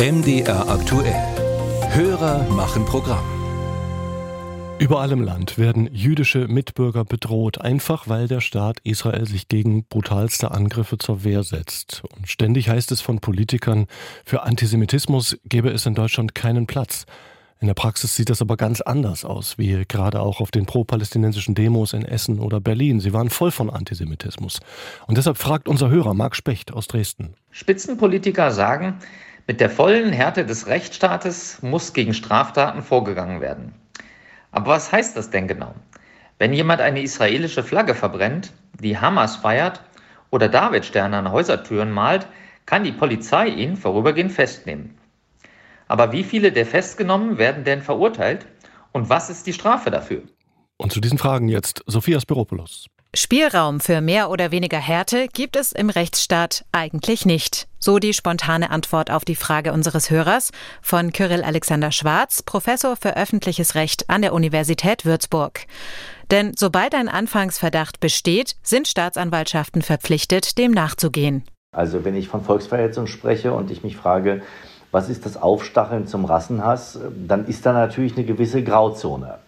MDR aktuell. Hörer machen Programm. Überall im Land werden jüdische Mitbürger bedroht, einfach weil der Staat Israel sich gegen brutalste Angriffe zur Wehr setzt. Und ständig heißt es von Politikern, für Antisemitismus gebe es in Deutschland keinen Platz. In der Praxis sieht das aber ganz anders aus, wie gerade auch auf den pro-palästinensischen Demos in Essen oder Berlin. Sie waren voll von Antisemitismus. Und deshalb fragt unser Hörer Marc Specht aus Dresden. Spitzenpolitiker sagen, mit der vollen Härte des Rechtsstaates muss gegen Straftaten vorgegangen werden. Aber was heißt das denn genau? Wenn jemand eine israelische Flagge verbrennt, die Hamas feiert oder Davidsterne an Häusertüren malt, kann die Polizei ihn vorübergehend festnehmen. Aber wie viele der festgenommen werden denn verurteilt und was ist die Strafe dafür? Und zu diesen Fragen jetzt Sophia Spiropoulos. Spielraum für mehr oder weniger Härte gibt es im Rechtsstaat eigentlich nicht. So die spontane Antwort auf die Frage unseres Hörers von Kyrill Alexander Schwarz, Professor für öffentliches Recht an der Universität Würzburg. Denn sobald ein Anfangsverdacht besteht, sind Staatsanwaltschaften verpflichtet, dem nachzugehen. Also wenn ich von Volksverhetzung spreche und ich mich frage, was ist das Aufstacheln zum Rassenhass, dann ist da natürlich eine gewisse Grauzone.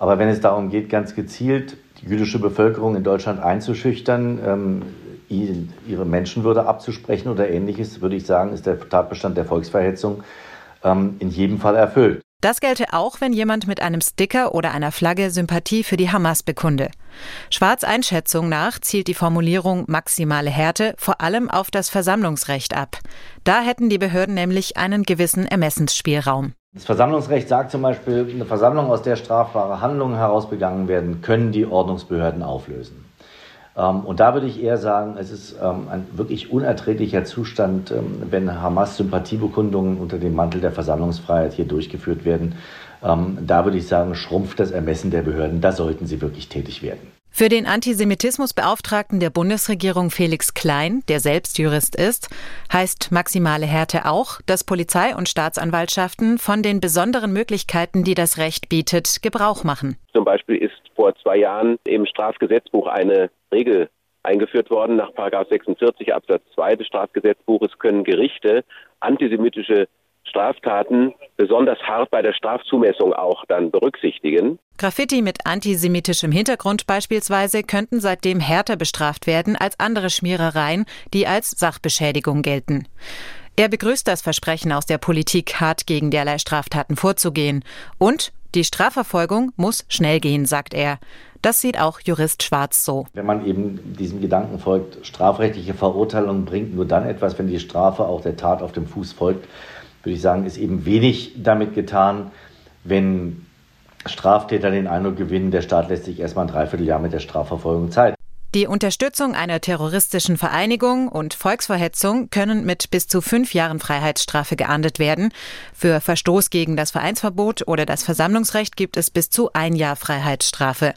Aber wenn es darum geht, ganz gezielt die jüdische Bevölkerung in Deutschland einzuschüchtern, ähm, ihre Menschenwürde abzusprechen oder ähnliches, würde ich sagen, ist der Tatbestand der Volksverhetzung ähm, in jedem Fall erfüllt. Das gelte auch, wenn jemand mit einem Sticker oder einer Flagge Sympathie für die Hamas bekunde. Schwarz Einschätzung nach zielt die Formulierung maximale Härte vor allem auf das Versammlungsrecht ab. Da hätten die Behörden nämlich einen gewissen Ermessensspielraum. Das Versammlungsrecht sagt zum Beispiel, eine Versammlung, aus der strafbare Handlungen herausbegangen werden, können die Ordnungsbehörden auflösen. Ähm, und da würde ich eher sagen, es ist ähm, ein wirklich unerträglicher Zustand, ähm, wenn Hamas-Sympathiebekundungen unter dem Mantel der Versammlungsfreiheit hier durchgeführt werden. Da würde ich sagen, schrumpft das Ermessen der Behörden. Da sollten sie wirklich tätig werden. Für den Antisemitismusbeauftragten der Bundesregierung Felix Klein, der selbst Jurist ist, heißt maximale Härte auch, dass Polizei und Staatsanwaltschaften von den besonderen Möglichkeiten, die das Recht bietet, Gebrauch machen. Zum Beispiel ist vor zwei Jahren im Strafgesetzbuch eine Regel eingeführt worden. Nach 46 Absatz 2 des Strafgesetzbuches können Gerichte antisemitische Straftaten besonders hart bei der Strafzumessung auch dann berücksichtigen. Graffiti mit antisemitischem Hintergrund beispielsweise könnten seitdem härter bestraft werden als andere Schmierereien, die als Sachbeschädigung gelten. Er begrüßt das Versprechen aus der Politik, hart gegen derlei Straftaten vorzugehen. Und die Strafverfolgung muss schnell gehen, sagt er. Das sieht auch Jurist Schwarz so. Wenn man eben diesem Gedanken folgt, strafrechtliche Verurteilung bringt nur dann etwas, wenn die Strafe auch der Tat auf dem Fuß folgt, würde ich sagen, ist eben wenig damit getan, wenn Straftäter den Eindruck gewinnen, der Staat lässt sich erstmal ein Dreivierteljahr mit der Strafverfolgung Zeit. Die Unterstützung einer terroristischen Vereinigung und Volksverhetzung können mit bis zu fünf Jahren Freiheitsstrafe geahndet werden. Für Verstoß gegen das Vereinsverbot oder das Versammlungsrecht gibt es bis zu ein Jahr Freiheitsstrafe.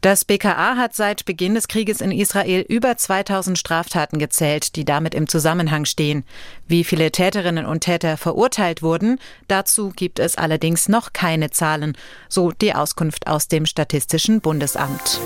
Das BKA hat seit Beginn des Krieges in Israel über 2000 Straftaten gezählt, die damit im Zusammenhang stehen. Wie viele Täterinnen und Täter verurteilt wurden, dazu gibt es allerdings noch keine Zahlen, so die Auskunft aus dem Statistischen Bundesamt.